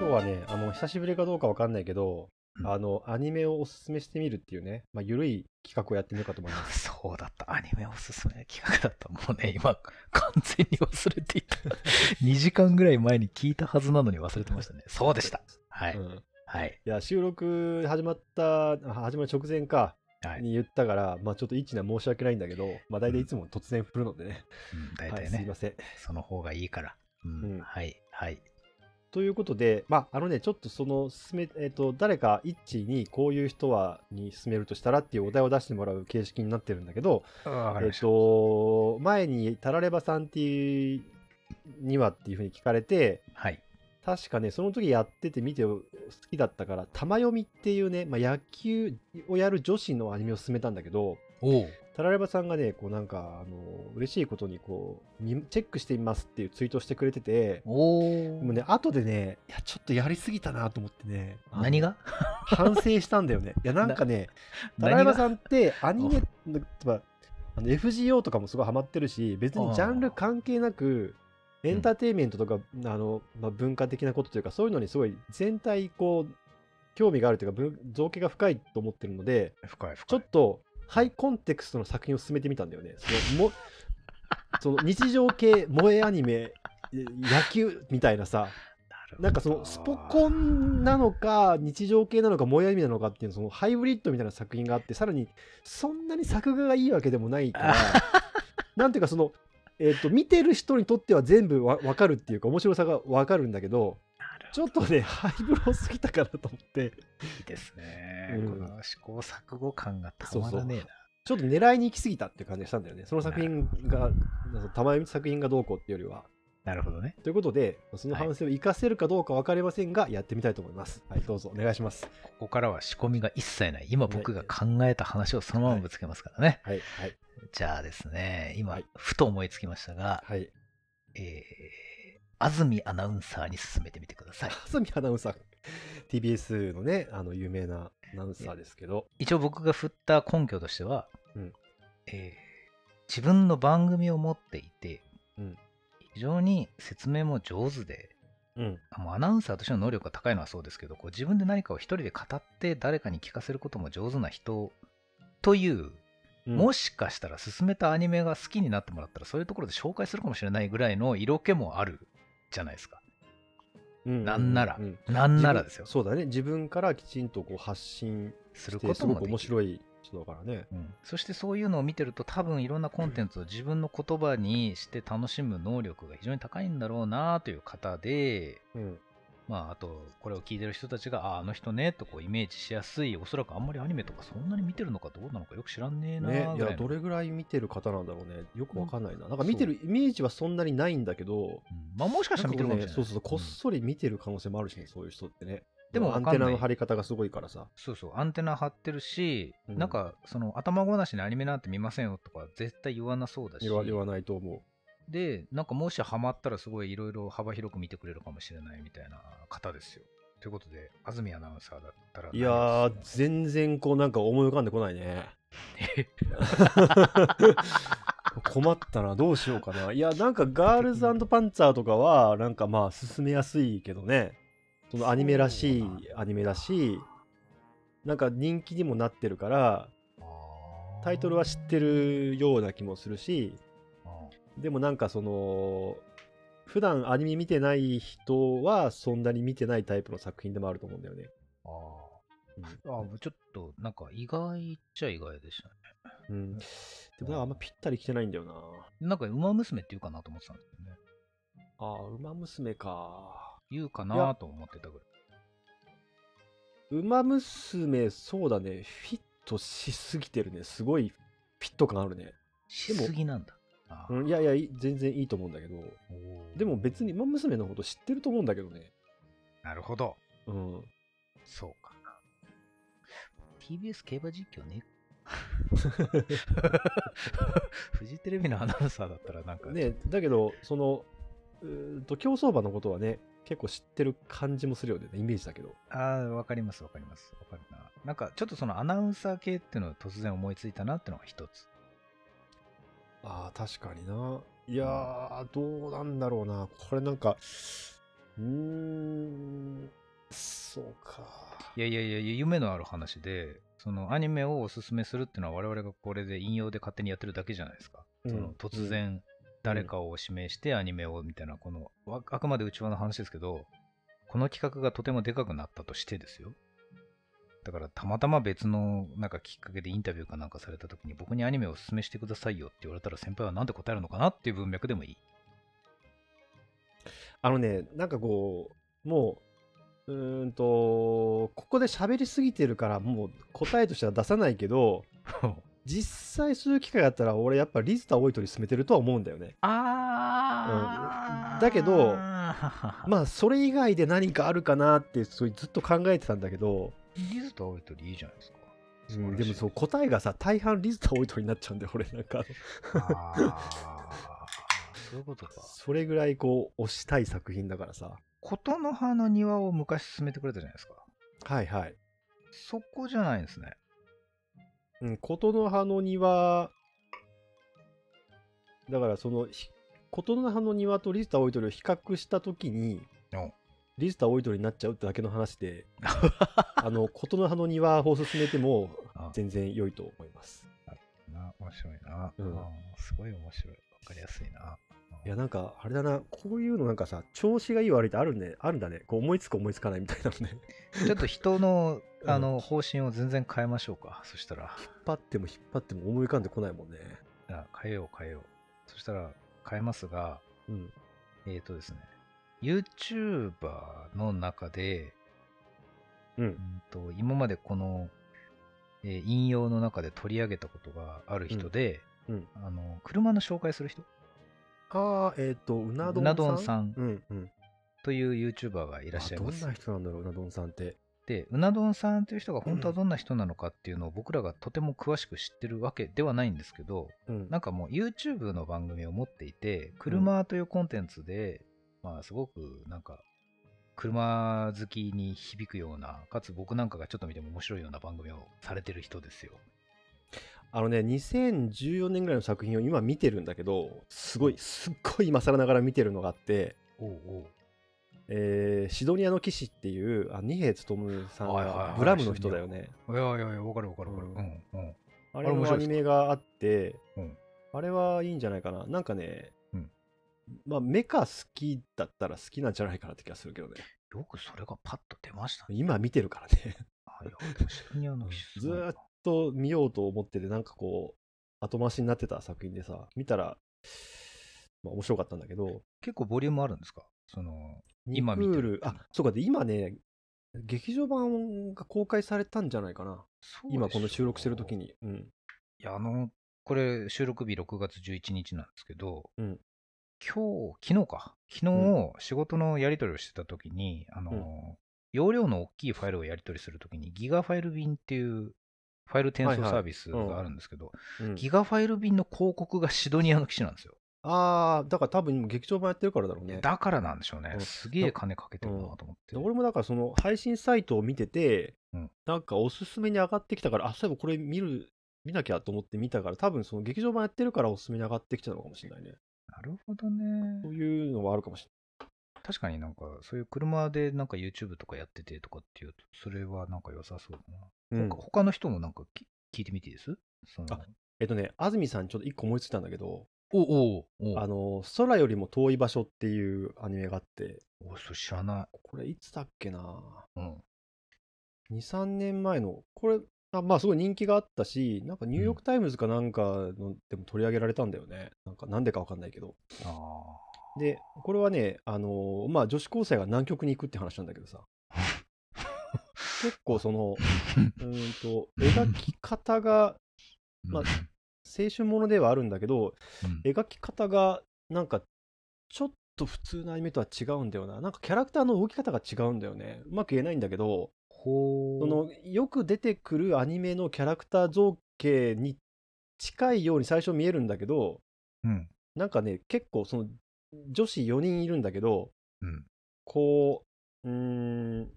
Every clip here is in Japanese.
今日はね、あの、久しぶりかどうかわかんないけど、うんあの、アニメをおすすめしてみるっていうね、まあ、ゆるい企画をやってみようかと思います。そうだった。アニメおすすめ企画だった。もうね、今、完全に忘れていた。2時間ぐらい前に聞いたはずなのに忘れてましたね。そうでした。はい。うんはい。いや、収録始まった、あ始まる直前か、はい。に言ったから、まあちょっと一な申し訳ないんだけど、まあ大体いつも突然振るのでね。うん、大はい、体ね、すいません。その方がいいから。うん。うんはい。はい。ということで、まああのね、ちょっとその進め、えっ、と、誰か一にこういう人はに進めるとしたらっていうお題を出してもらう形式になってるんだけど、えっ、わかりました。と、前にタラレバさんっていうにはっていうふうに聞かれて、はい。確かね、その時やってて見て好きだったから、玉読みっていうね、まあ、野球をやる女子のアニメを勧めたんだけど。タラレバさんがね、こうなんか、あの、嬉しいことにこう、みチェックしてみますっていうツイートをしてくれてて、おでもね、後でね、いや、ちょっとやりすぎたなと思ってね、何が？反省したんだよね。いや、なんかね、タラレバさんってアニメ、例えばあの FGO とかもすごいハマってるし、別にジャンル関係なく、エンターテインメントとか、あのまあ、文化的なことというか、そういうのにすごい全体こう、興味があるというか、文造形が深いと思ってるので、深い深い。ちょっとハイコンテクストの作品を進めてみたんだよね。そのも その日常系萌えアニメ、え野球みたいなさ、なんかそのスポコンなのか日常系なのか萌えアニメなのかっていうそのハイブリッドみたいな作品があってさらにそんなに作画がいいわけでもないから なんていうかその、えー、と見てる人にとっては全部わ分かるっていうか面白さが分かるんだけどちょっとねハイブロすぎたかなと思って。どいいですね。うん。この試行錯誤感がたまらねえな。ちょっと狙いに行き過ぎたっていう感じがしたんだよね。その作品が玉読み作品がどうこうっていうよりは。なるほどね。ということでその反省を活かせるかどうか分かりませんが、やってみたいと思います。はいどうぞお願いします。ここからは仕込みが一切ない。今僕が考えた話をそのままぶつけますからね。はい。はい。じゃあですね、今、はい。ふと思いつきましたが、はい。えー、安住アナウンサーに進めてみてください。安住アナウンサー。TBS のねあの有名なアナウンサーですけど。一応僕が振った根拠としては、うん。えー自分の番組を持っていて、うん。非常に説明も上手で、うん。あもうアナウンサーとしての能力が高いのはそうですけど、こう自分で何かを一人で語って誰かに聞かせることも上手な人という、もしかしたら進めたアニメが好きになってもらったら、そういうところで紹介するかもしれないぐらいの色気もあるじゃないですか。うんなんなら。ううんなんならですよ。そうだね。自分からきちんとこう発信することも面白い人だからね。うん、そしてそういうのを見てると多分いろんなコンテンツを自分の言葉にして楽しむ能力が非常に高いんだろうなという方で、うんまあ、あとこれを聞いてる人たちがああの人ねとこうイメージしやすいおそらくあんまりアニメとかそんなに見てるのかどうなのかよく知らんねえなね、いやどれぐらい見てる方なんだろうね。よくわかんないな、なんか見てるイメージはそんなにないんだけどうん。まあ、もしかしたら見てるかもしれない。ねそうそうこっそり見てる可能性もあるしね、そういう人ってね。でもアンテナの張り方がすごいからさ。そうそうアンテナ張ってるし、うん。なんかその頭ごなしにアニメなんて見ませんよとか絶対言わなそうだし。言わ言わないと思で、なんかもしハマったらすごいいろいろ幅広く見てくれるかもしれないみたいな方ですよ。ということで、安住アナウンサーだったらういやー全然こうなんか思い浮かんでこないね。困ったなどうしようかな。いやなんかガールズパンツァーとかはなんかまあ進めやすいけどね。そのアニメらしいアニメだしなんか人気にもなってるからタイトルは知ってるような気もするしでもなんかその普段アニメ見てない人はそんなに見てないタイプの作品でもあると思うんだよね。あうんーあー、ちょっとなんか意外っちゃ意外でしたね。うん、でもあんまぴったり来てないんだよな。なんか、ウマ娘って言うかなと思ってたんですよね。ああ、ウマ娘か。言うかなと思ってたぐらい。ウマ娘、そうだね。フィットしすぎてるね。すごいフィット感あるね。しすぎなんだ。うん、いやいや、い全然いいと思うんだけど。でも別にウマ娘のこと知ってると思うんだけどね。なるほど。うん。そうか。TBS 競馬実況ね。フジテレビのアナウンサーだったらなんか、ねだけど、その、うと競走馬のことはね、結構知ってる感じもするよね。イメージだけど。ああ、わかりますわかります。わかるな。なんかちょっとそのアナウンサー系っていうのを突然思いついたなっていうのが一つ。ああ、確かにな。いやー、どうなんだろうな。これなんか、うーん、そうか。いやいやいや、夢のある話で、そのアニメをおすすめするっていうのは我々がこれで引用で勝手にやってるだけじゃないですか。うんその突然誰かを指名してアニメをみたいな、このああくまで内輪の話ですけど、この企画がとてもでかくなったとしてですよ。だからたまたま別のなんかきっかけでインタビューかなんかされた時に僕にアニメをおすすめしてくださいよって言われたら先輩は何て答えるのかなっていう文脈でもいい。あのね、なんかこう、もう、うーんと、ここで喋りすぎてるから、もう答えとしては出さないけど、実際そういう機会があったら、俺やっぱリズター・オイトに進めてるとは思うんだよね。あうんだけどま まあ、それ以外で何かあるかなって、ずっと考えてたんだけど、リズとオイトリいいじゃないですか。うんでもそう答えがさ大半リズター・オイトになっちゃうんだよ俺なんかああ、そういうことか。それぐらいこう推したい作品だからさ琴の葉の庭を昔進めてくれたじゃないですか。はいはいそこじゃないんですね。うん、琴の葉の庭、だからその、ひ琴の葉の庭とリズター・オイトリを比較したときにお、リズター・オイトリになっちゃうってだけの話で、あの、琴の葉の庭を進めてもあ全然良いと思います。な面白いな、うんすごい面白い。わかりやすいな。いや、なんか、あれだな、こういうのなんかさ、調子がいい悪いってあるんで、あるんだね。こう思いつく思いつかないみたいなのね。ちょっと人のうんあの方針を全然変えましょうか。そしたら、引っ張っても引っ張っても思い浮かんでこないもんね。あ変えよう変えよう。そしたら変えますが、うん。えっ、ー、とですね、YouTuber の中で、うんう。んと今までこの、えー引用の中で取り上げたことがある人で、うんうんあの車の紹介する人ああ、えっ、と、うなどんさん？うんさんうんうん。という YouTuber がいらっしゃいますあどんな。人なんだろう、うなどんさんって。で、うな丼さんという人が本当はどんな人なのかっていうのを僕らがとても詳しく知ってるわけではないんですけど、うん。なんかもう YouTube の番組を持っていて、車というコンテンツで、まあすごくなんか、車好きに響くような、かつ僕なんかがちょっと見ても面白いような番組をされてる人ですよ。あのね、2014年ぐらいの作品を今見てるんだけど、すごい、すっごい今更ながら見てるのがあって、おうおうえーシドニアの騎士っていう、あ二平勉さんがブラムの人だよね。いやいやいや、わかるわかるわかる。ううんんうん。あれのアニメがあって、うんあれはいいんじゃないかな。なんかね、うんまあ、メカ好きだったら好きなんじゃないかなって気がするけどね。よくそれがパッと出ましたね。今見てるからね。ずーっと見ようと思ってて、なんかこう、後回しになってた作品でさ、見たら、まあ、面白かったんだけど、結構ボリュームあるんですか？その、今見てるあ、そうか、で、今ね、劇場版が公開されたんじゃないかな。今この収録してる時に。に。うん。いや、あの、これ収録日6月11日なんですけど、うん今日、昨日か？昨日、仕事のやり取りをしてた時に、あの、うん容量の大きいファイルをやり取りするときに、ギガファイル便っていうファイル転送サービスがあるんですけど、うんギガファイル便の広告がシドニアの機種なんですよ。ああ、だから多分劇場版やってるからだろうね。だからなんでしょうねう。んすげえ金かけてるなと思って。で俺もだからその配信サイトを見てて、うんなんかおすすめに上がってきたから、あ、そういえばこれ見る、見なきゃと思って見たから、多分その劇場版やってるからおすすめに上がってきたのかもしれないね。なるほどねそう。いうのはあるかもし確かになんか、そういう車でなんか YouTube とかやっててとかっていうと、それはなんか良さそうだな。れない。うん他他の人もなんかき聞いてみていいです？あえっとね、安住さんちょっと一個思いついたんだけど、おおおあの、空よりも遠い場所っていうアニメがあって、おそれ知らなこれいつだっけな？い。うん。2、3年前の、これ、あまあすごい人気があったし、なんかニューヨークタイムズかなんかのでも取り上げられたんだよね。なんかなんでかわかんないけど。あで、これはね、あのーまあ女子高生が南極に行くって話なんだけどさ、結構その、うーんと、描き方がまあ青春ものではあるんだけど、うん描き方がなんかちょっと普通のアニメとは違うんだよな。なんかキャラクターの動き方が違うんだよね。うまく言えないんだけど、ほそのよく出てくるアニメのキャラクター造形に近いように最初見えるんだけど、うん。なんかね、結構その女子4人いるんだけど、うん。こう、うーん、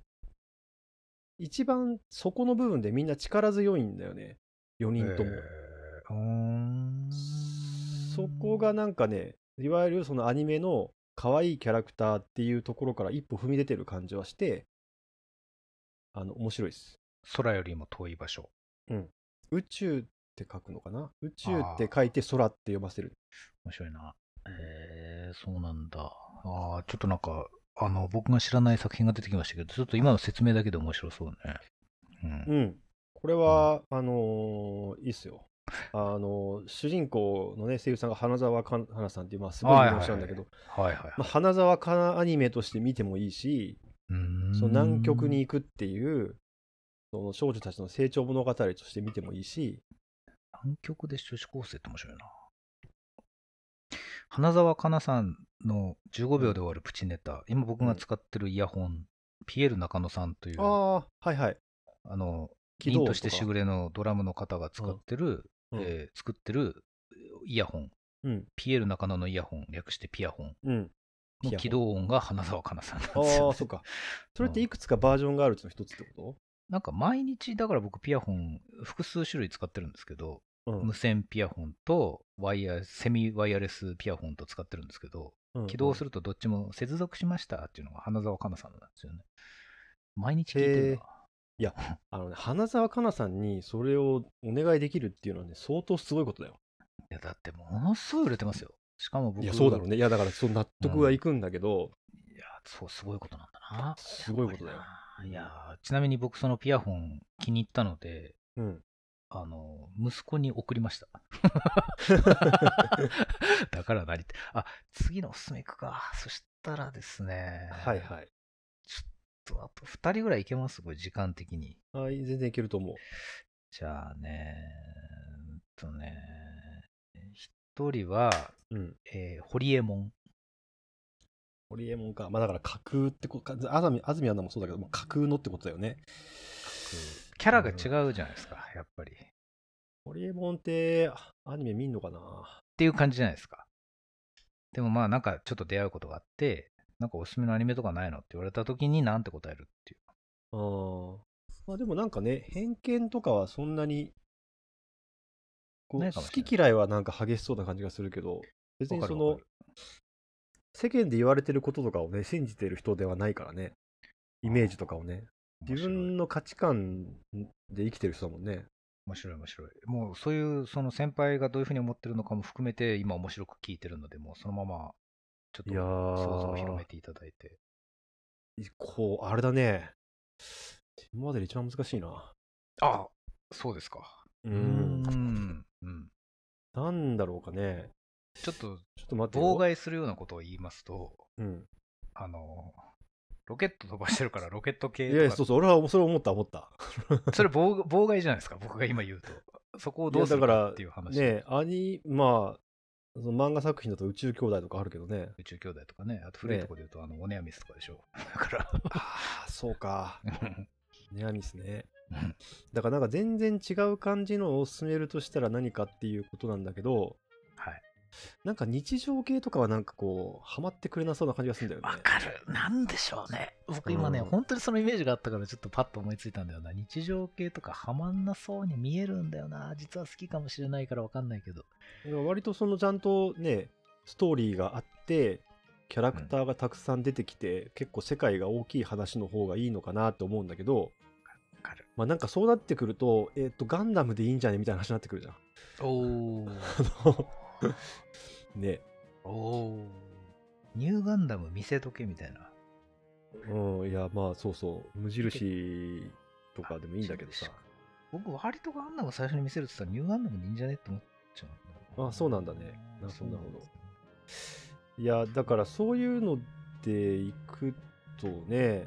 一番そこの部分でみんな力強いんだよね。4人とも。えーそこがなんかね、いわゆるそのアニメの可愛いキャラクターっていうところから一歩踏み出てる感じはして、あの、面白いです。空よりも遠い場所。宇宙って書くのかな？宇宙って書いて空って読ませる。面白いな。えー、そうなんだ。ああ、ちょっとなんか、あの、僕が知らない作品が出てきましたけど、ちょっと今の説明だけで面白そうね。うん。うん。これは、あのーいいっすよ。あのー主人公のね、声優さんが花澤香菜さんっていう、まあ、すごい名詞なんだけど、はいはいはい。まあ、花澤香菜アニメとして見てもいいし、その南極に行くっていう、その少女たちの成長物語として見てもいいし、南極で女子高生って面白いな。花澤香菜さんの15秒で終わるプチネタ、今僕が使ってるイヤホン、ピエール中野さんという、あああ、はいはい。の、起動凛としてしぐれのドラムの方が使ってる、うん。えー作ってるイヤホン、うん、ピエール中野のイヤホン、略してピアホン。うん。ピアホンの起動音が花澤香菜さんなんですあよ、あ、そっか。それっていくつかバージョンがあるうちの一つってこなんか毎日、だから僕ピアホン複数種類使ってるんですけど、とうん無線ピアホンとワイヤーセミワイヤレスピアホンと使ってるんですけど、うん起動するとどっちも接続しましたっていうのが花澤香菜さんなんですよね。毎日聞いてるな。あのね、花澤香菜さんにそれをお願いできるっていうのはね、相当すごいことだよ。いや、だってものすごい売れてますよ。しかも僕、いや、そうだろうね。いや、だから、そう納得はいくんだけど、いや、そう、すごいことなんだな。すごいことだよいや、ちなみに僕そのピアホン気に入ったので、うん。あの、息子に送りました。だから何って。あ、次のおすすめいくか。そしたらですね。はいはい。ちょっと、あと2人ぐらいいけます？これ、時間的に。はい、全然いけると思う。じゃあね、えっとね、1人は、うん。えー、ホリエモン。ホリエモンか。まあだから架空ってことか、安住安住アナもそうだけど、もう架空のってことだよね。キャラが違うじゃないですか、やっぱり。っホリエモンってアニメ見んのかな？ていう感じじゃないですか。でもまあなんかちょっと出会うことがあって、なんかおすすめのアニメとかないの？って言われた時になんて答えるっていう。ああ。まあでもなんかね、偏見とかはそんなに、こう好き嫌いはなんか激しそうな感じがするけど、別にその世間で言われてることとかをね、信じてる人ではないからね。イメージとかをね。自分の価値観で生きてる人だもんね。面白い面白い。もうそういうその先輩がどういうふうに思ってるのかも含めて今面白く聞いてるので、もうそのままちょっと想像を広めていただいて。こう、あれだね。今までで一番難しいな。あそうですか。うん。ん。うん。なんだろうかね。ちょっとちょっと待ってよ。妨害するようなことを言いますと、うん。あの、ロケット飛ばしてるからロケット系いやいや、そうそう、俺はそれ思った、思った。それ妨妨害じゃないですか、僕が今言うと。そこをどうするかっていう話。ねアニ、まあ、その漫画作品だと宇宙兄弟とかあるけどね。宇宙兄弟とかね、あと古いところで言うと、あの、オネアミスとかでしょ。だから。ああ、そうか。ネアミスねうん。だからなんか全然違う感じのを進めるとしたら何かっていうことなんだけど、はい。なんか日常系とかはなんかこう、ハマってくれなそうな感じがするんだよね。わかる。なんでしょうね。僕今ね、うん本当にそのイメージがあったからちょっとパッと思いついたんだよな。日常系とかハマんなそうに見えるんだよな。実は好きかもしれないからわかんないけど。割とそのちゃんとね、ストーリーがあって、キャラクターがたくさん出てきて、結構世界が大きい話の方がいいのかなって思うんだけど、わかる。まあなんかそうなってくると、えっ、と、ガンダムでいいんじゃねみたいな話になってくるじゃん。おー。ね。おー。ニューガンダム見せとけみたいな。うん、いや、まあそうそう、無印とかでもいいんだけどさ。僕、割とガンダム最初に見せるって言ったら、ニューガンダムでいいんじゃねって思っちゃうんだよあそうなんだねなるほどいや、だからそういうのでいくとね、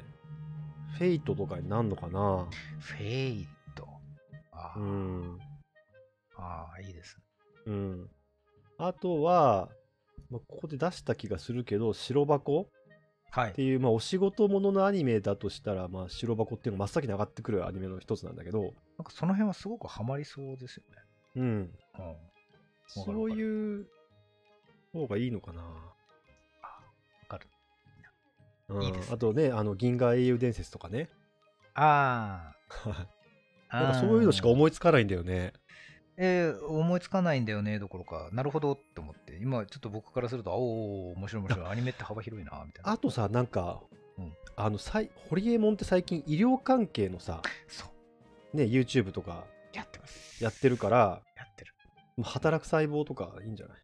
Fate とかになるのかな？ Fate。あー、うん。あー、いいですね。うん。あとは、まあ、ここで出した気がするけど、白箱？はい。っていう、まあ、お仕事もののアニメだとしたら、まあ、白箱っていうのが真っ先に上がってくるアニメの一つなんだけど、なんかその辺はすごくハマりそうですよね。うん。うん。そういう方がいいのかな？うんいいですねあとね、あの、銀河英雄伝説とかね。ああ。なんかそういうのしかい。思いつかないんだよね。えー思いつかないんだよね、どころか、なるほどって思って今ちょっと僕からすると、おお、面白い面白い、アニメって幅広いな、みたいな。あとさなんか、うんあのさいホリエモンって最近医療関係のさね YouTube とかやってます。やってるからやってる。働く細胞とかいいんじゃない？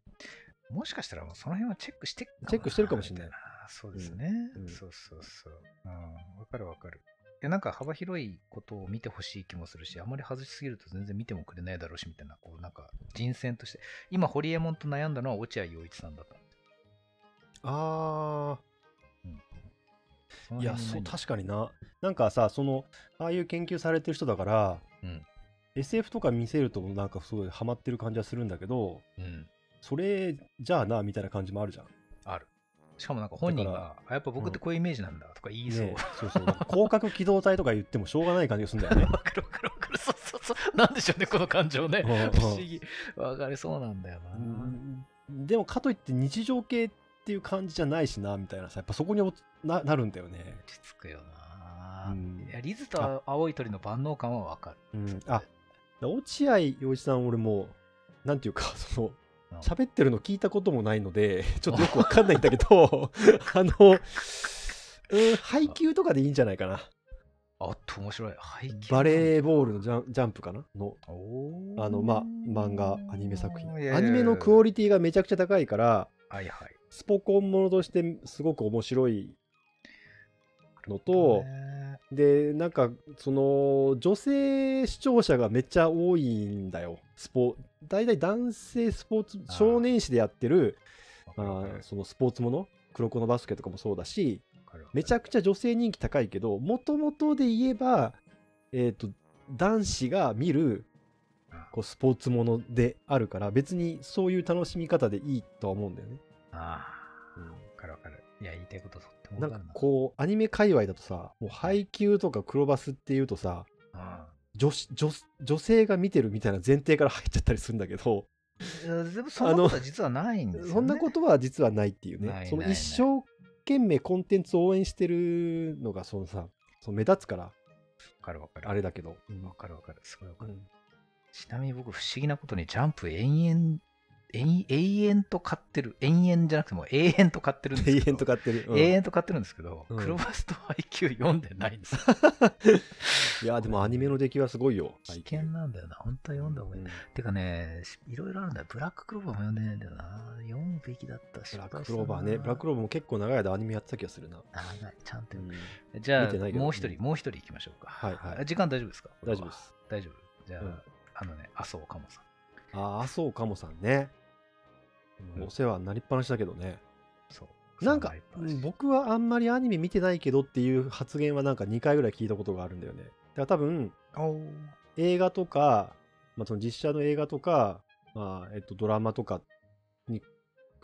もしかしたらその辺はチェックしてチェックしてるかもしれないそうですね、うんうんそうそうそう。うん、わかるわかる。いやなんか幅広いことを見てほしい気もするし、あまり外しすぎると全然見てもくれないだろうし、みたいな、こうなんか人選として。今、ホリエモンと悩んだのは落合陽一さんだったあそーいやそう確かにななんかさそのああいう研究されてる人だから、うん SF とか見せるとなんかすごいハマってる感じはするんだけどうん、それじゃあなみたいな感じもあるじゃん。しかもなんか本人だが、あやっぱ僕ってこういうイメージなんだとか言いそう。ねそうそう広角機動隊とか言ってもしょうがない感じがするんだよね わかるわかるわかる。そうそうそう。なんでしょうね、この感情ね。不思議。わかりそうなんだよな。うんでもかといって日常系っていう感じじゃないしなみたいなさやっぱそこにおななるんだよね、落ち着くよな、うんいやリズと青い鳥の万能感はわかる。うん、あ落合陽一さん俺もなんていうかそのうん喋ってるの聞いたこともないので ちょっとよくわかんないんだけど あのうん配球とかでいいんじゃないかな。あっと面白い。背景バレーボールのジャンジャンプかな？のあのまあ漫画アニメ作品。アニメのクオリティがめちゃくちゃ高いからはいはい。スポコンものとしてすごく面白いのと、ねでなんかその女性視聴者がめっちゃ多いんだよ。スポ大体男性スポーツ少年誌でやってるわあそのスポーツもの？黒子のバスケとかもそうだしめちゃくちゃ女性人気高いけどもともとで言えば、えー、と男子が見るこうスポーツものであるから別にそういう楽しみ方でいいとは思うんだよね。ああ、うん。わかるわかる。いや、言いたいこととってもなんか。こうアニメ界隈だとさもう配給とか黒バスっていうとさあ女子女女性が見てるみたいな前提から入っちゃったりするんだけどでもそんなことは実はないんですよ、ね。そんなことは実はないっていうねそのないない一生懸命コンテンツを応援してるのがそのさその目立つからわかるわかる。あれだけど、うんわかるわかる。すごいわかる。うんちなみに僕、不思議なことにジャンプ延々、延永遠と買ってる。延々じゃなくても永遠と買ってるんです。永遠と買ってる、うん永遠と買ってるんですけど、うんクロバスと配給読んでないんですよ。いやでもアニメの出来はすごいよ危険なんだよな。本当は読んだ方がいい。うんてかね、しいろいろあるんだよ。ブラッククローバーも読んでないんだよな。読むべきだったし。ブラッククローバーねブラッククローバーも結構長い間アニメやってた気がするな、長い。ちゃんとう。んじゃあ見てないけ、どもう一人、もう一人行きましょうか。はいはいあ時間大丈夫ですか？大丈夫で。す大丈夫。じゃあ、うんあのね、麻生かもさん。ああそうかもさんね、うんお世話になりっぱなしだけどねそう。なんか僕はあんまりアニメ見てないけどっていう発言はなんか2回ぐらい聞いたことがあるんだよね。だから多分映画とか、まあ、その実写の映画とか、まあえっと、ドラマとかに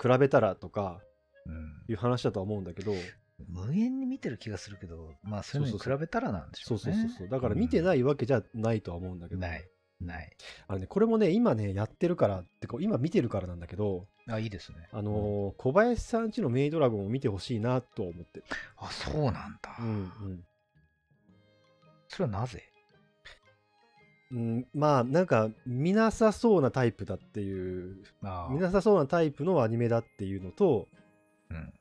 比べたらとかうんいう話だとは思うんだけど、無限に見てる気がするけど、まあそういうのに比べたらなんでしょそううね。そうそうそうだから見てないわけじゃないとは思うんだけど、ない。ない。あのね、これもね今ねやってるからってこう今見てるからなんだけど、あ、いいですね。あのー小林さんちのメイドラゴンを見てほしいなとは思ってる。あ、そうなんだ。うんうんそれはなぜ？うん、まあなんか見なさそうなタイプだっていう見なさそうなタイプのアニメだっていうのとうん。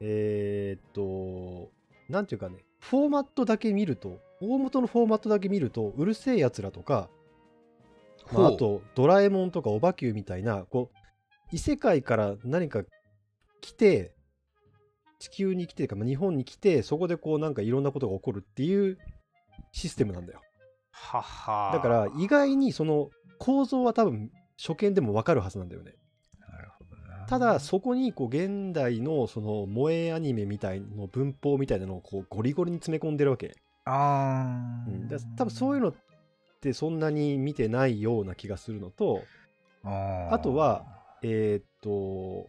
えーっとなんていうかねフォーマットだけ見ると大元のフォーマットだけ見るとうるせえやつらとか、まあ、あとドラえもんとかオバキューみたいなこう異世界から何か来て地球に来てか、まあ日本に来てそこでこうなんかいろんなことが起こるっていうシステムなんだよ。はは。だから意外にその構造は多分初見でも分かるはずなんだよね。なるほどな。ただそこにこう現代のその萌えアニメみたいの文法みたいなのをこうゴリゴリに詰め込んでるわけ、あー。うん、だ多分そういうのってそんなに見てないような気がするのとあとはえーっと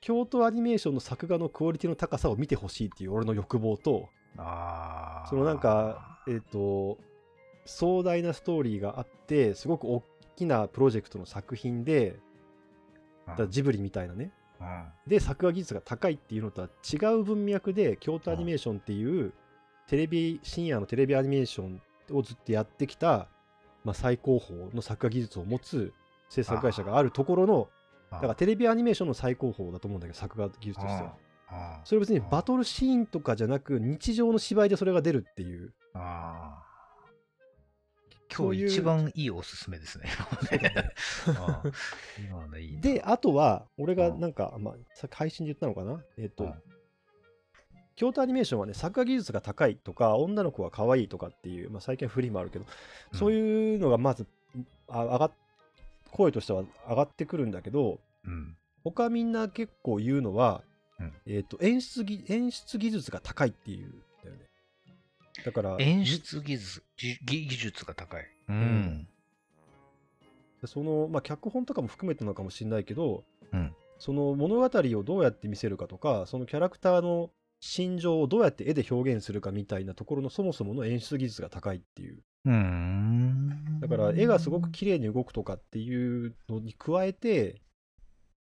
京都アニメーションの作画のクオリティの高さを見てほしいっていう俺の欲望とあー。そのなんかえーっと壮大なストーリーがあってすごく大きなプロジェクトの作品でだジブリみたいなね。うん。で作画技術が高いっていうのとは違う文脈で京都アニメーションっていうテレビ深夜のテレビアニメーションをずっとやってきた、まあ、最高峰の作画技術を持つ制作会社があるところのだからテレビアニメーションの最高峰だと思うんだけど作画技術としては。あそれ別にバトルシーンとかじゃなく日常の芝居でそれが出るっていう。あ今日一番いいおすすめですね。であとは俺がうん。なんか、まあ、さっき配信で言ったのかな？えっ、と、うん。京都アニメーションはね作画技術が高いとか女の子は可愛いとかっていう、まあ、最近はフリーもあるけど、うん。そういうのがまずあ上がっ声としては上がってくるんだけどうん。他みんな結構言うのは、うんえっ、と演出技演出技術が高いっていうんだよねだから演出技術技技術が高い。うん。その、まあ、脚本とかも含めてなのかもしれないけど、うんその物語をどうやって見せるかとかそのキャラクターの心情をどうやって絵で表現するかみたいなところのそもそもの演出技術が高いっていううーん。だから絵がすごく綺麗に動くとかっていうのに加えて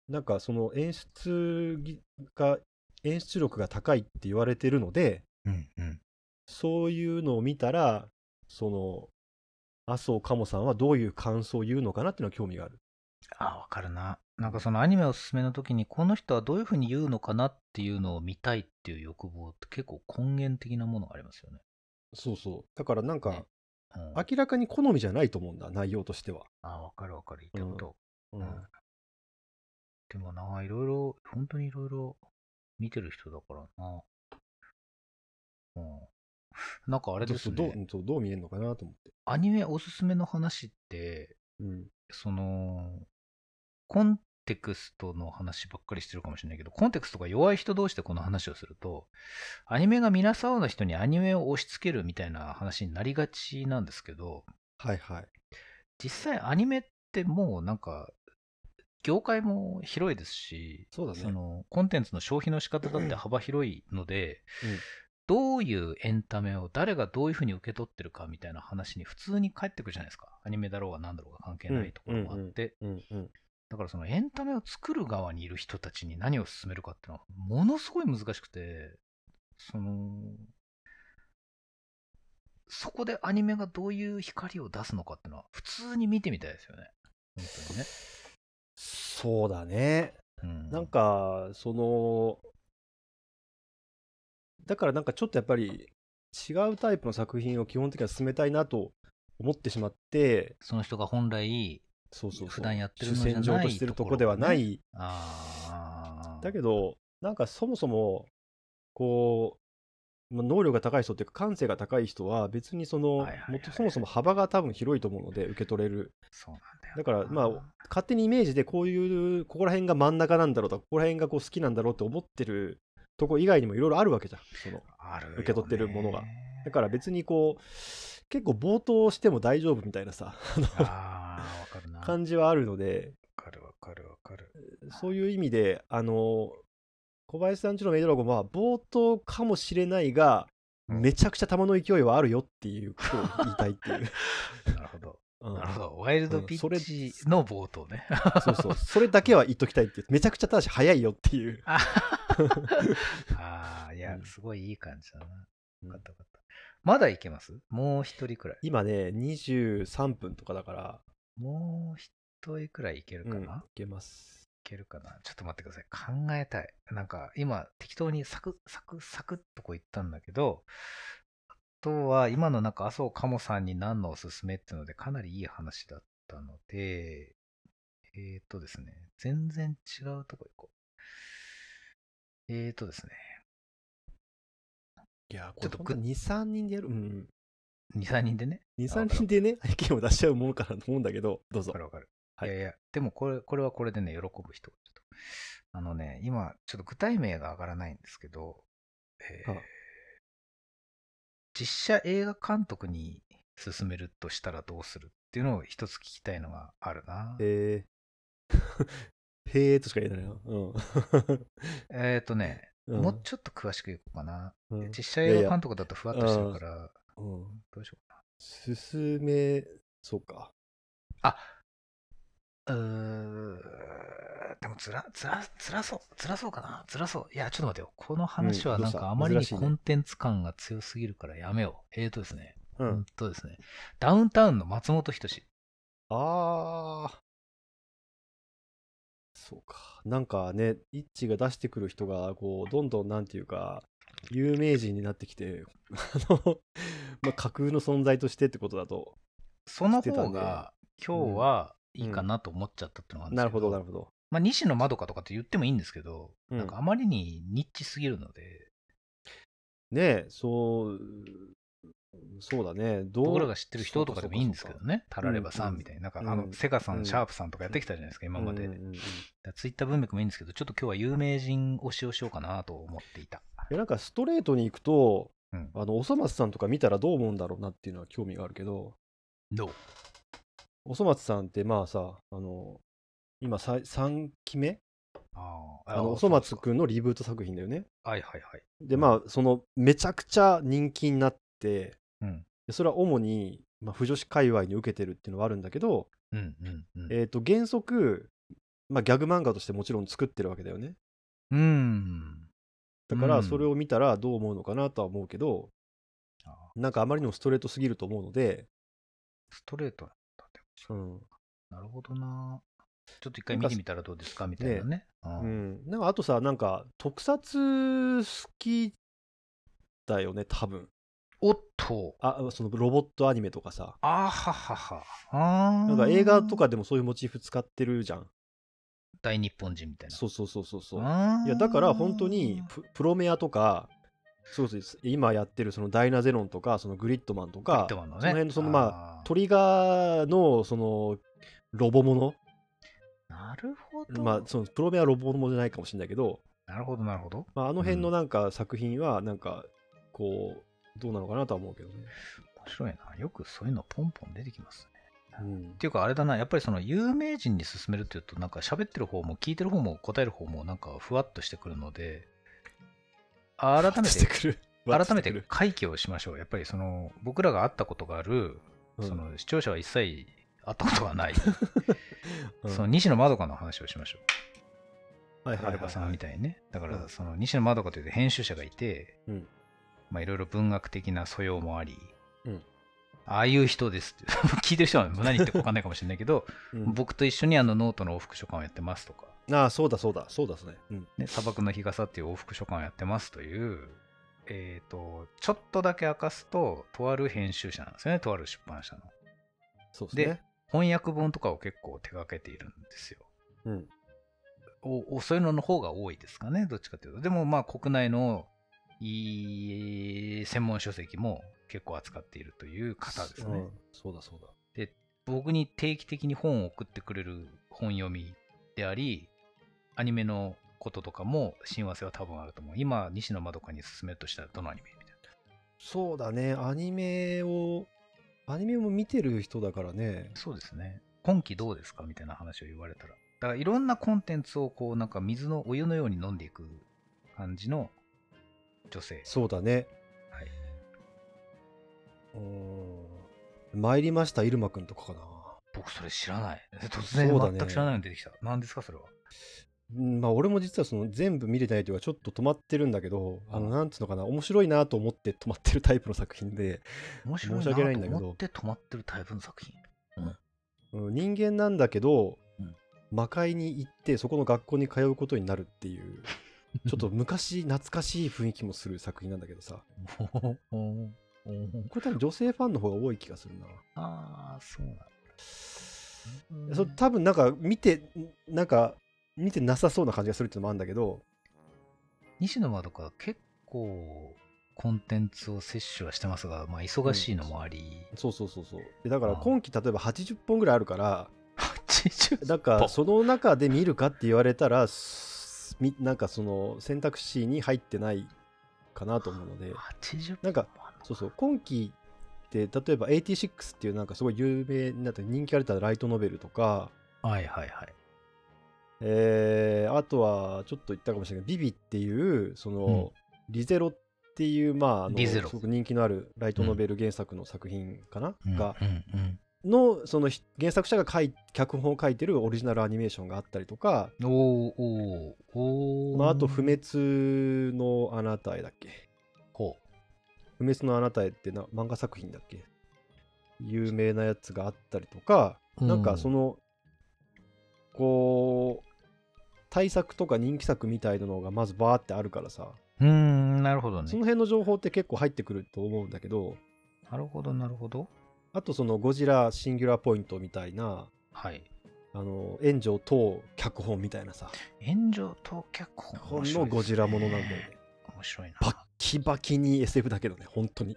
なんかその演出ぎが演出力が高いって言われてるのでうんうん。そういうのを見たらその麻生鴨さんはどういう感想を言うのかなっていうのは興味がある。あ、わかるな。なんかそのアニメおすすめの時に、この人はどういうふうに言うのかなっていうのを見たいっていう欲望って結構根源的なものがありますよね。そうそう。だからなんか、ねうん、明らかに好みじゃないと思うんだ、内容としては。あ、わかるわかる。言ったこと。うんうんでもな、いろいろ、本当にいろいろ見てる人だからな。うん。なんかあれですね。そうどう見えるのかなと思って。アニメおすすめの話って、うん。その、コンテクストの話ばっかりしてるかもしれないけど、コンテクストが弱い人同士でこの話をすると、アニメが皆そうな人にアニメを押し付けるみたいな話になりがちなんですけど、はいはい。実際アニメってもうなんか、業界も広いですし、そうだねのコンテンツの消費の仕方だって幅広いので、うんどういうエンタメを誰がどういうふうに受け取ってるかみたいな話に普通に返ってくるじゃないですか。アニメだろうが何だろうが関係ないところもあって。だからそのエンタメを作る側にいる人たちに何を進めるかっていうのはものすごい難しくて、その、そこでアニメがどういう光を出すのかっていうのは普通に見てみたいですよね。本当にね。そうだね。うん、なんか、その、だからなんかちょっとやっぱり違うタイプの作品を基本的には進めたいなと思ってしまって、その人が本来、そうそうそう。普段やってる主のじゃない戦場としてるとこではない。だけど、なんかそもそも、こう、まあ能力が高い人っていうか感性が高い人は別にその、はいはいはいそもそも幅が多分広いと思うので受け取れる。そうなんだよ。だからまあ勝手にイメージでこういうここら辺が真ん中なんだろうとかここら辺がこう好きなんだろうって思ってるとこ以外にもいろいろあるわけじゃんその受け取ってるものがだから別にこう結構冒頭しても大丈夫みたいなさあのな。わ感じはあるのでかるわかるわかる。そういう意味であの小林さんちのメイドラゴンは冒頭かもしれないがうんめちゃくちゃ球の勢いはあるよっていうことを言いたいっていう、なるほど。うんなるほど。ワイルドピッチの冒頭ね。そうそうそれだけは言っときたいっていうめちゃくちゃただし早いよっていうあ あー、いやう、んすごいいい感じだな。かったよかった。まだいけます？もう一人くらい。今ね23分とかだからもう一人くらいいけるかうん、いな、いけますけるかな？ちょっと待ってください。考えたい。なんか今適当にサクサクサクっとこう言ったんだけど、あとは今のなんか麻生鴨さんに何のおすすめっていうのでかなりいい話だったので、えーとですね、全然違うとこ行こう。えーとですね、いやちょっとこれ23人でやる？うん。2、3人でね？23人でね 意見を出しちゃうものかなと思うんだけどどうぞ。わかるわかる。はい。いやいや、でもこれ、これはこれでね、喜ぶ人がちょっと。あのね、今、ちょっと具体名が上がらないんですけど、えーはあ。実写映画監督に進めるとしたらどうするっていうのを一つ聞きたいのがあるな。へえへえとしか言えないな。うん。えっとね、うん。もうちょっと詳しくいこうかな。うん。実写映画監督だとふわっとしてるから、うん。どうしようか進めそうか。な。うーでもつら、つら、つらそう、つらそうかな、つらそう。いや、ちょっと待ってよ。この話はなんかあまりにコンテンツ感が強すぎるからやめよう。えーとですね、ううんんとですね、ダウンタウンの松本人志。ああそうか。なんかね、イッチが出してくる人が、こう、どんどんなんていうか、有名人になってきて、あの、まあ、架空の存在としてってことだと。その方が今日はいいかなと思っちゃったっていうのがあるんですけなるほど、なるほど。まあ、西野まどかとかって言ってもいいんですけど、うんなんかあまりにニッチすぎるので、ねえ、そう、そうだね。どう僕らが知ってる人とかでもいいんですけどね。ね、タラレバさうんんみたいな、なんかうんあの、セガさん、うんシャープさんとかやってきたじゃないですか、今まで。ツイッター文脈もいいんですけど、ちょっと今日は有名人推しをしようかなと思っていた。やなんかストレートに行くと、うんあの、おそ松さんとか見たらどう思うんだろうなっていうのは興味があるけど、どう？おそ松さんってまあさ、あの、今さ3期目ああの、おそ松くんのリブート作品だよね。はいはいはい。で、まあ、その、めちゃくちゃ人気になって、うん。でそれは主に、まあ、不女子界隈に受けてるっていうのはあるんだけど、うんうんうん。えっ、と、原則、まあ、ギャグ漫画としてもちろん作ってるわけだよね。うん。だから、うんそれを見たらどう思うのかなとは思うけど、あなんかあまりにもストレートすぎると思うので、ストレートなんだでもうん。なるほどな。ちょっと一回見てみたらどうですか？みたいなね。ううんん。なんか、あとさ、なんか、特撮好きだよね、多分。おっと。あ、そのロボットアニメとかさ。あーははは。あーなんか映画とかでもそういうモチーフ使ってるじゃん。大日本人みたいな。そうそうそうそうそう。いやだから本当にププロメアとかそうです今やってるそのダイナゼロンとかそのグリッドマンとかねその辺のそのまああトリガーのそのロボものなるほど。まあそのプロメアはロボものじゃないかもしれないけど、なるほど、なるほど。まあ、あの辺のなんか作品はなんかこうどうなのかなとは思うけどね。面白いな。よくそういうのポンポン出てきますね。うん。っていうか、あれだな、やっぱりその有名人に勧めるっていうと、なんか喋ってる方も聞いてる方も答える方もなんかふわっとしてくるので、改めて、改めてしてくる。回帰をしましょう。やっぱりその、僕らが会ったことがある、うん。その視聴者は一切会ったことがない、うん。その西野まどかの話をしましょう。はいはいはいタレバさんみたいにね。だかうん。ら、その西野まどかという編集者がいて、うん。まあいろいろ文学的な素養もあり、うんああいう人ですって、聞いてる人は何言ってるか分かんないかもしれないけど、うん僕と一緒にあのノートの往復書簡をやってますとか、ああそうだそうだそうだですね。うんね、砂漠の日傘っていう往復書簡をやってますという、えっ、と、ちょっとだけ明かすと、とある編集者なんですよね、とある出版社の。でそうですね。翻訳本とかを結構手掛けているんですよ。うんおおそういうのの方が多いですかね、どっちかというと。でもまあ国内のいい専門書籍も結構扱っているという方ですね。うんそうだそうだ。僕に定期的に本を送ってくれる本読みであり、アニメのこととかも親和性は多分あると思う。今、西野まどかに勧めるとしたらどのアニメみたいな。そうだね、アニメを、アニメも見てる人だからね。そうですね。今期どうですかみたいな話を言われたら。だからいろんなコンテンツをこうなんか水のお湯のように飲んでいく感じの女性。そうだね。はい。うーん。参りました、イルマくんとかかな。僕それ知らない。突然そうだね全く知らないの出てきた。何ですかそれは？うんまあ、俺も実はその全部見れてないというか、ちょっと止まってるんだけど、あの、うんなんつうのかな、面白いなと思って止まってるタイプの作品で、面白い申し訳ないんだけど思って止まってるタイプの作品？うん人間なんだけど、うん魔界に行って、そこの学校に通うことになるっていう、ちょっと昔懐かしい雰囲気もする作品なんだけどさ、これ多分女性ファンの方が多い気がするな。ああ、そうなんだ。そ多分なんか見てなんか見てなさそうな感じがするっていうのもあるんだけど。西野まどか結構コンテンツを摂取はしてますが、まあ忙しいのもあり、そうそうそうそう。でだから今期例えば80本ぐらいあるから80だからその中で見るかって言われたらなんかその選択肢に入ってないかなと思うので。80なんかそうそう。今期って例えば86っていうなんかすごい有名になった人気あるライトノベルとか。はいはいはい。えーあとはちょっと言ったかもしれないビビっていうその、リゼロっていうまああすごく人気のあるライトノベル原作の作品かな、うんがうんうん。のそのひ原作者が書い脚本を書いてるオリジナルアニメーションがあったりとか、おーおーおー。まあ、あと「不滅のあなたへ」だっけ？ほ「不滅のあなたへ」ってな漫画作品だっけ？有名なやつがあったりとか、うなんかそのこう対策とか人気作みたいなのがまずバーってあるからさ、うーん、なるほどね。その辺の情報って結構入ってくると思うんだけど、なるほど、なるほど。あとそのゴジラシンギュラーポイントみたいな、はい。あの、炎上等脚本みたいなさ、炎上と脚本？本のゴジラものなんだよね。面白いな。バッキバキに SF だけどね、本当に。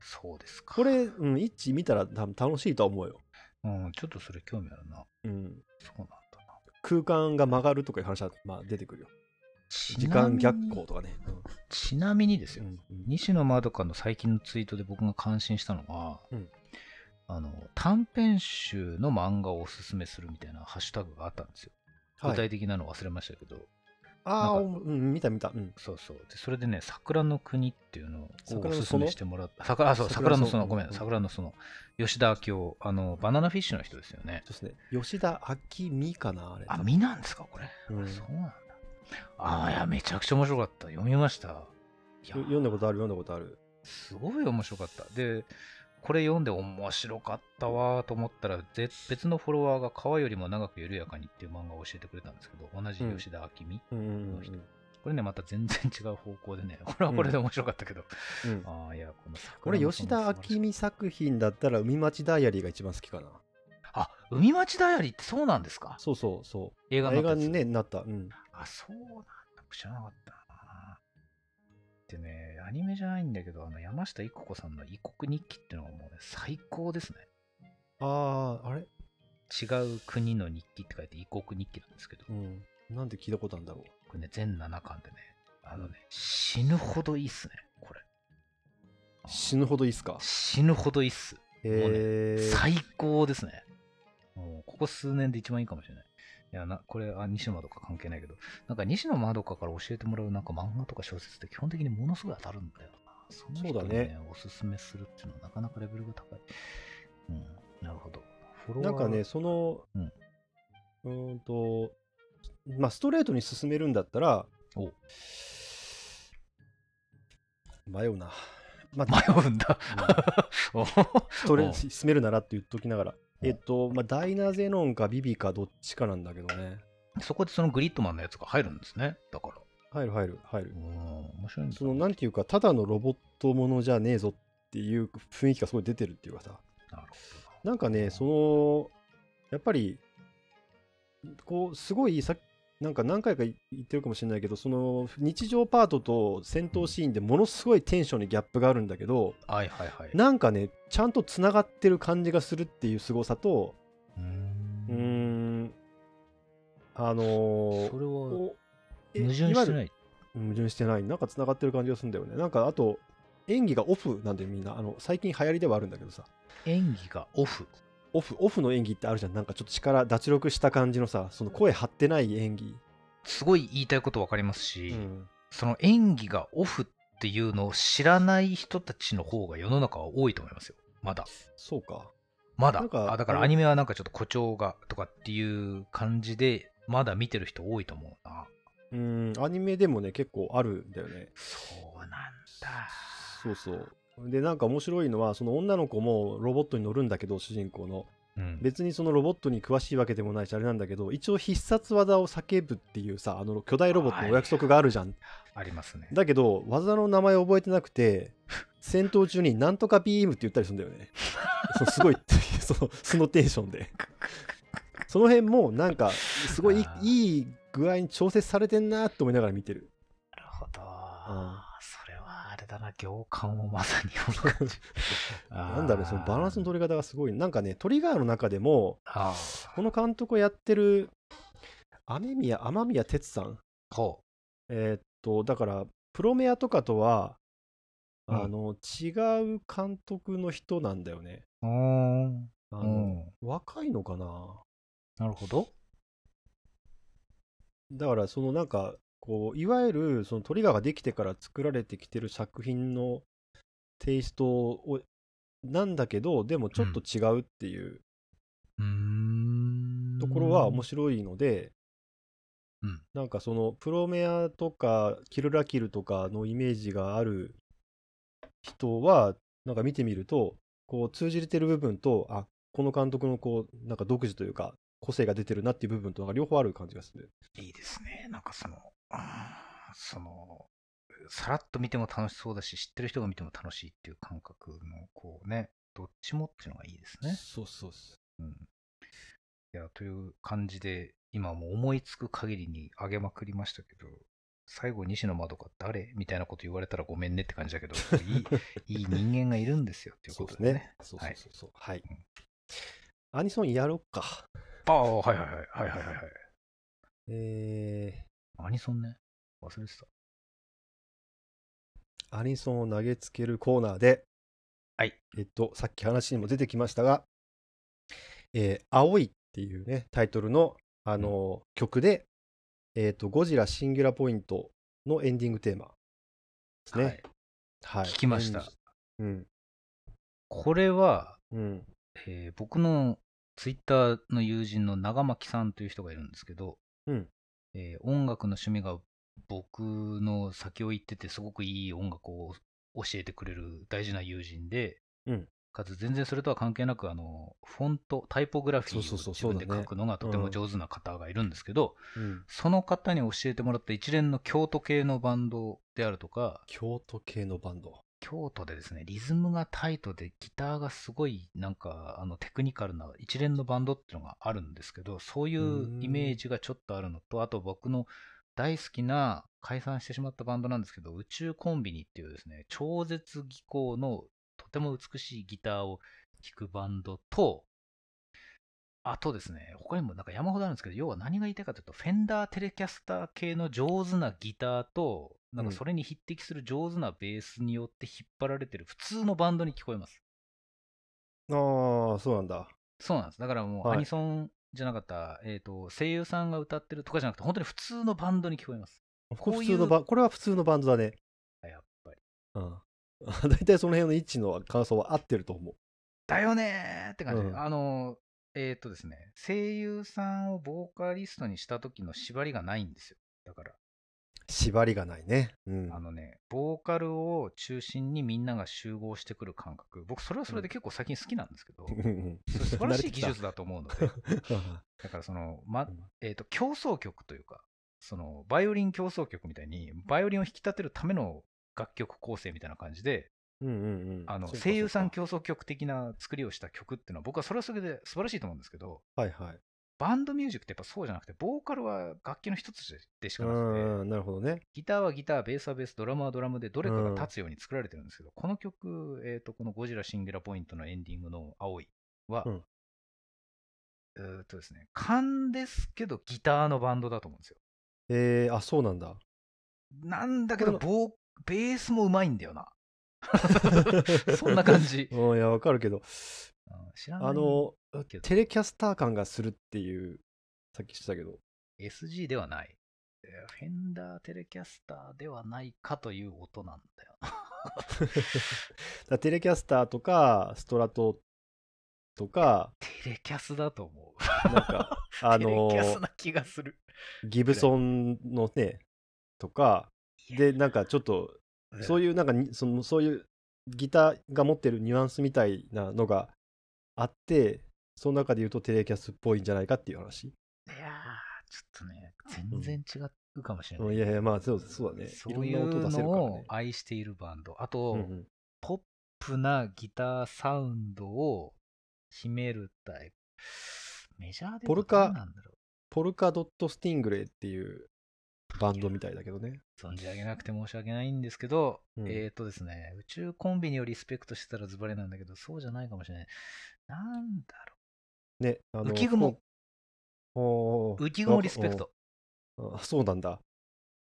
そうですか。これ、うん、一致見たら多分楽しいとは思うよ。うん、ちょっとそれ興味あるな。うん。そうなんだな。空間が曲がるとかいう話は、まあ、出てくるよ。ち時間逆行とかね。ちなみにですよ、うんうん西野まどかの最近のツイートで僕が感心したのが、うんあの短編集の漫画をおすすめするみたいなハッシュタグがあったんですよ。はい具体的なの忘れましたけど、ああ、うん、見た見た。うん。そうそう。で、それでね、桜の国っていうのをおすすめしてもらった。桜あ、そう、桜の園桜の園、ごめん、うん桜の園。吉田明夫、あの、バナナフィッシュの人ですよね。そうですね。吉田明美かな、あれ。あ、実なんですか、これ。うんそうなんだ。ああ、いや、めちゃくちゃ面白かった。読みました。いやよ読んだことある、読んだことある。すごい面白かった。で、これ読んで面白かったわーと思ったら、ぜ別のフォロワーが川よりも長く緩やかにっていう漫画を教えてくれたんですけど、同じ吉田明美。の人これね、また全然違う方向でね、これはこれで面白かったけど、うん。うんああ、いや、この桜俺、の吉田明美作品だったら、海町ダイアリーが一番好きかな。あ、海町ダイアリーってそうなんですか？そうそうそう。映画にね、なった。うん。あ、そうなんだ。知らなかったな。でね、アニメじゃないんだけど、あの山下育子さんの異国日記っていうのがもうね、最高ですね。ああ、あれ？違う国の日記って書いて異国日記なんですけど、うん。なんで聞いたことあるんだろこれね、全7巻でね、あのね、死ぬほどいいっすね、これ。う。死ぬほどいいっすか？死ぬほどいいっす。へえ。最高ですね。もうここ数年で一番いいかもしれない。いやな、これ、あ、西野まどか関係ないけど、なんか西野まどかから教えてもらうなんか漫画とか小説って基本的にものすごい当たるんだよな。その人にそうだねおすすめするっていうのはなかなかレベルが高い。うん、なるほど。フォロワーなんかね、、その、うんうーんと、まあ、ストレートに進めるんだったら、お迷うな。ま 迷うんだ。おストレお進めるならって言っときながら。えっと、まあ、ダイナゼノンかビビかどっちかなんだけどね。そこでそのグリッドマンのやつが入るんですね。だから。入る入る入るう。ん、面白いんだその、なんていうか、ただのロボットものじゃねえぞっていう雰囲気がすごい出てるっていうかさ。なるほなんかね、その、やっぱり、こう、すごいさ、なんか何回か言ってるかもしれないけど、その日常パートと戦闘シーンでものすごいテンションにギャップがあるんだけど、ど。はいはいはい。なんかね、ちゃんとつながってる感じがするっていう凄さと、うん。ん、あのーそれは矛盾してない？矛盾してない。なんかつながってる感じがするんだよね。なんかあと、演技がオフなんでみんな、あの最近流行りではあるんだけどさ、演技がオフ。オフ、オフの演技ってあるじゃん。なんかちょっと力、脱力した感じのさ、その声張ってない演技。すごい言いたいこと分かりますし、うんその演技がオフっていうのを知らない人たちの方が世の中は多いと思いますよ。まだ。そうか。まだ。あだからアニメはなんかちょっと誇張がとかっていう感じで、まだ見てる人多いと思うな。うん、アニメでもね、結構あるんだよね。そうなんだ。そうそう。で、なんか面白いのは、その女の子もロボットに乗るんだけど、主人公の。うん、別にそのロボットに詳しいわけでもないし、あれなんだけど、一応必殺技を叫ぶっていうさ、あの巨大ロボットのお約束があるじゃん。ありますね。だけど、技の名前覚えてなくて、戦闘中になんとかビームって言ったりするんだよね。そうすごい、そのそのテンションで。その辺も、なんか、すごいいいい具合に調節されてんなって思いながら見てる。なるほど。んそれはあれだな、行間をまさに読む感じ。なんだろう、そのバランスの取り方がすごい。なんかね、トリガーの中でも、この監督をやってる、雨宮、雨宮哲さん。ほえーっと、だから、プロメアとかとは、うんあの、違う監督の人なんだよね。う。ん。あの、うん。若いのかななるほど。だから、そのなんか、こう、いわゆる、そのトリガーができてから作られてきてる作品のテイストを、なんだけど、でもちょっと違うっていう。ところは面白いので、うんなんかそのプロメアとかキルラキルとかのイメージがある人はなんか見てみるとこう通じてる部分とあこの監督のこうなんか独自というか個性が出てるなっていう部分となんか両方ある感じがする。いいですね。なんかその、その、さらっと見ても楽しそうだし、知ってる人が見ても楽しいっていう感覚の、こうね、どっちもっていうのがいいですね。そうそうそうん。いや、という感じで、今もう思いつく限りに上げまくりましたけど、最後、西野まどか誰？みたいなこと言われたらごめんねって感じだけど、いい いい人間がいるんですよっていうそうことでねですね。。そうそうそうそう。はい。アニソンやろっか。ああ、はいはいはい。はいはいはいはい。えアニソンね。忘れてた。ー、アニソンを投げつけるコーナーで、はい。えっと、さっき話にも出てきましたが、えー、青いっていうね、タイトルの、あのー曲で、えっと、ゴジラシンギュラポイントのエンディングテーマですね。はいはい。聞きました。うん。これは、うん。えー僕のツイッターの友人の長巻さんという人がいるんですけど、うんえー音楽の趣味が僕の先を行っててすごくいい音楽を教えてくれる大事な友人で、うんかつ全然それとは関係なくあのフォントタイポグラフィーを自分で書くのがとても上手な方がいるんですけど、うん。その方に教えてもらった一連の京都系のバンドであるとか京都系のバンド。京都でですね、リズムがタイトでギターがすごいなんかあのテクニカルな一連のバンドっていうのがあるんですけど、そういうイメージがちょっとあるのと、あと僕の大好きな解散してしまったバンドなんですけど、宇宙コンビニっていうですね、超絶技巧のとても美しいギターを弾くバンドと、あとですね、他にもなんか山ほどあるんですけど、要は何が言いたいかというと、フェンダーテレキャスター系の上手なギターと、なんかそれに匹敵する上手なベースによって引っ張られてる普通のバンドに聞こえます。ああ、そうなんだ。そうなんです。だからもうはいアニソンじゃなかった、えっ、と、声優さんが歌ってるとかじゃなくて、本当に普通のバンドに聞こえます。こ普通のバこれは普通のバンドだね。やっぱり。うん。大体その辺の位置の感想は合ってると思う。だよねーって感じで、うんあの、えっ、とですね、声優さんをボーカリストにした時の縛りがないんですよ。だから、縛りがないね。うん。あのね、ボーカルを中心にみんなが集合してくる感覚。僕、それはそれで結構最近好きなんですけど、うん素晴らしい技術だと思うので、はだからその、まうん、えっ、と、競争曲というか、その、バイオリン競争曲みたいに、バイオリンを引き立てるための楽曲構成みたいな感じで、うんうんうん。あの、声優さん競争曲的な作りをした曲っていうのは、僕はそれはそれで素晴らしいと思うんですけど、かはいはい。バンドミュージックってやっぱそうじゃなくて、ボーカルは楽器の一つでしかなくて、うん、なるほどね。ギターはギター、ベースはベース、ドラムはドラムでどれかが立つように作られてるんですけど、この曲、えっ、と、このゴジラシンギュラポイントのエンディングの青いは、うんえーっとですね、勘ですけどギターのバンドだと思うんですよ。えー、あ、そうなんだ。なんだけど、こボーベースもうまいんだよな。そんな感じ。うん、いや、わかるけど、うん知らないあのテレキャスター感がするっていう、さっきしたけど。SG ではない。えーフェンダーテレキャスターではないかという音なんだよな。だテレキャスターとか、ストラトとか、テレキャスだと思う。なんか、あテレのキャスな気がする。ギブソンのね、とか、で、なんかちょっと、そういう。なんかにその、そういうギターが持ってるニュアンスみたいなのがあって、その中で言うとテレキャスっぽいんじゃないかっていう話。いやー、ちょっとね、全然違うかもしれない。うんいやいや、まあそうそうだね。そういう。のを愛しているバンド。あと、うんうんポップなギターサウンドを秘めるタイプ。メジャーでポルカ何なんだろポルカドットスティングレイっていうバンドみたいだけどね。う。存じ上げなくて申し訳ないんですけど、うんえっ、とですね、宇宙コンビニをリスペクトしてたらズバレなんだけど、そうじゃないかもしれない。なんだろね、あの浮雲。おう。浮雲リスペク。ト。おあそうなんだ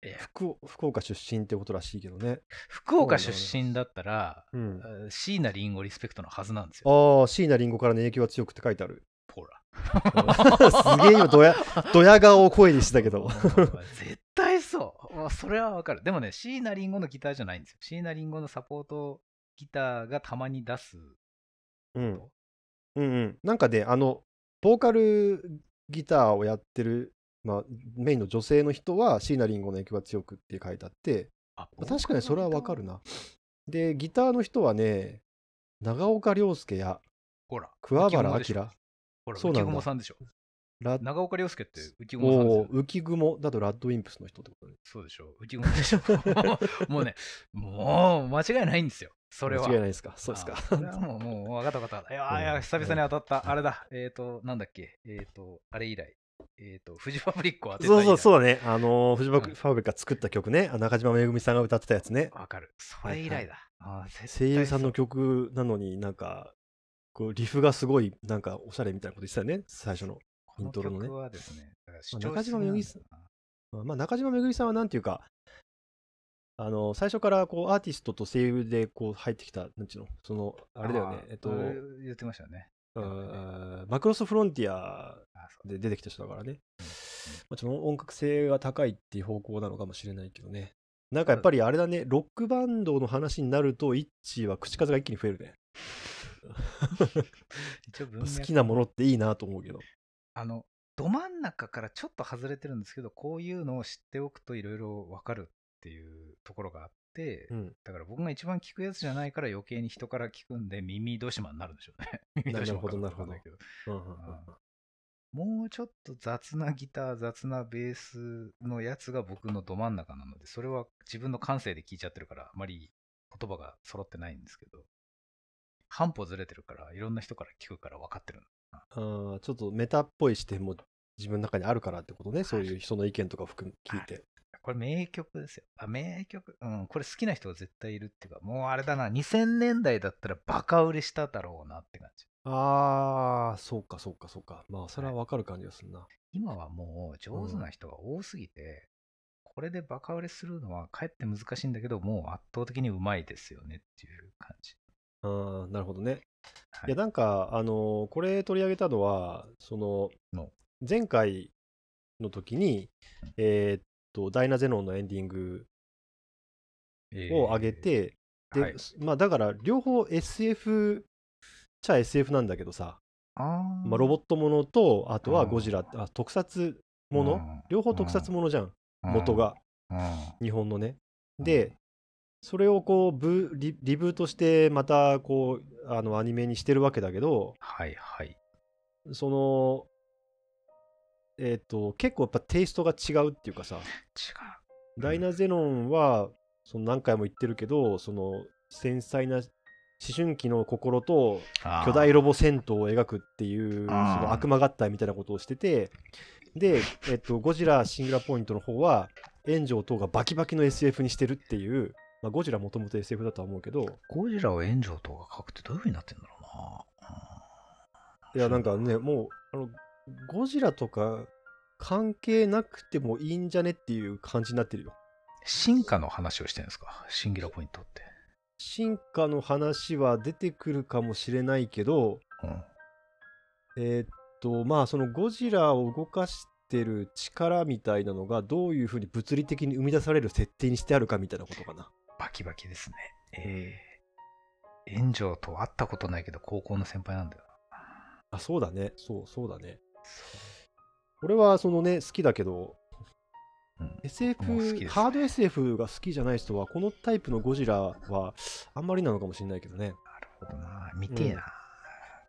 えー福。福岡出身ってことらしいけどね。福岡出身だったら、うん。えー椎名林檎リスペクトのはずなんですよ。ああ、椎名林檎からの影響が強くって書いてある。ほら。すげえ今ドヤ、ドヤ顔を声にしてたけど。絶対そうそれはわかる。でもね、椎名林檎のギターじゃないんですよ。椎名林檎のサポートギターがたまに出す。うん。うんうん。なんかね、あの、ボーカルギターをやってる、まあ、メインの女性の人は椎名林檎の影響が強くって書いてあって、あまあ確かにそれはわかる。な。で、ギターの人はね、長岡亮介やほら。桑原明。ほら、そうなんだ浮雲さんでしょ。ラ長岡亮介って浮雲さんです浮雲だとラッドウィンプスの人ってことね。そうでしょ浮雲でしょもうね、もう間違いないんですよ。それは。間違いないですか？そうですか？あ。それはもう、もう分かった分かった。いやーいや、久々に当たった。あれだ。えっ、ー、と、なんだっけ？えっ、ー、と、あれ以来。えっ、ー、と、フジファブリックを当てたそうそう、う。そうだね。あのー、藤うんファブリックが作った曲ね。あ中島めぐみさんが歌ってたやつね。わかる。それ以来だ。あー絶対声優さんの曲なのになんか、こうリフがすごいなんかおしゃれみたいなこと言ってたよね？最初の。イントロのねこの曲はですね、中島みゆきしすぎなんまあ、中島めぐみさんはなんていうか、あの最初からこうアーティストと声優でこう入ってきた、なんちゅうの、その、あれだよねー、えっと、言ってましたよね。うんマクロスフロンティアで出てきた人だからね。うんまあ、ちょっと音楽性が高いっていう方向なのかもしれないけどね。なんかやっぱりあれだね、ロックバンドの話になると、イッチーは口数が一気に増えるね。好きなものっていいなと思うけど。あの、ど真ん中からちょっと外れてるんですけど、こういうのを知っておくといろいろわかるっていうところがあって、うん。だから僕が一番聞くやつじゃないから余計に人から聞くんで耳どしまになるんでしょうね。耳どしまかどうかわかんないけどもうちょっと雑なギター、雑なベースのやつが僕のど真ん中なので、それは自分の感性で聞いちゃってるから、あまり言葉が揃ってないんですけど、半歩ずれてるから、いろんな人から聞くから分かってるあーちょっとメタっぽい視点も自分の中にあるからってことね。そういう人の意見とか含む聞いて。これ名曲ですよ。あ、名曲？うん、これ好きな人が絶対いるっていうか、もうあれだな、2000年代だったらバカ売れしただろうなって感じ。ああ、そうかそうかそうか。まあ、それはわかる感じがするな。今はもう上手な人が多すぎて、これでバカ売れするのはかえって難しいんだけど、もう圧倒的にうまいですよねっていう感じ。ああ、なるほどね。はいいや、なんか、あのーこれ取り上げたのは、そのの、前回の時にうん、えーっと、ダイナゼノンのエンディングを上げて、で、はい。まあ、だから、両方 SF ちゃ SF なんだけどさ、あまあ、ロボットものと、あとはうんゴジラ、あ特撮もの、両方特撮ものじゃん、元が、日本のね。で、それをこうブリ、リブートして、またこう、あのアニメにしてるわけだけど、はいはい。その、えっ、と、結構やっぱテイストが違うっていうかさ、違う。ダイナゼノンは、その何回も言ってるけど、その繊細な思春期の心と巨大ロボ戦闘を描くっていう、その悪魔合体みたいなことをしてて、で、えっと、ゴジラシングラポイントの方は、炎上等がバキバキの SF にしてるっていう、まあ、ゴジラもともと SF だとは思うけど、ゴジラを炎上とか書くってどういう風になってんだろうな。いや、なんかね、もう、あの、ゴジラとか関係なくてもいいんじゃねっていう感じになってるよ。進化の話をしてるんですか？シンギュラポイントって。進化の話は出てくるかもしれないけど、うん。えーっと、まあ、そのゴジラを動かしてる力みたいなのが、どういうふうに物理的に生み出される設定にしてあるかみたいなことかな。バキバキですね。えー、炎上と会ったことないけど高校の先輩なんだよあ、そうだね。そう、そうだね。俺は、そのね、好きだけど、な。うん。SF、ねハード SF が好きじゃない人は、このタイプのゴジラはあんまりなのかもしれないけどね。なるほどな。見てえな。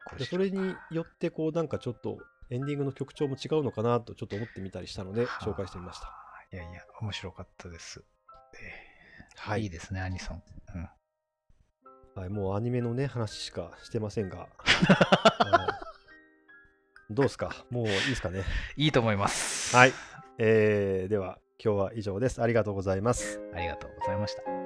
こでそれによって、こう、なんかちょっと、エンディングの曲調も違うのかなとちょっと思ってみたりしたので、紹介してみました。。いやいや、面白かったです。えー、はいいいですね、アニソン。うん。はい、もうアニメのね、話しかしてませんが。はいどうですか？もういいですかね？いいと思います。はい。えー、では、今日は以上です。ありがとうございます。ありがとうございました。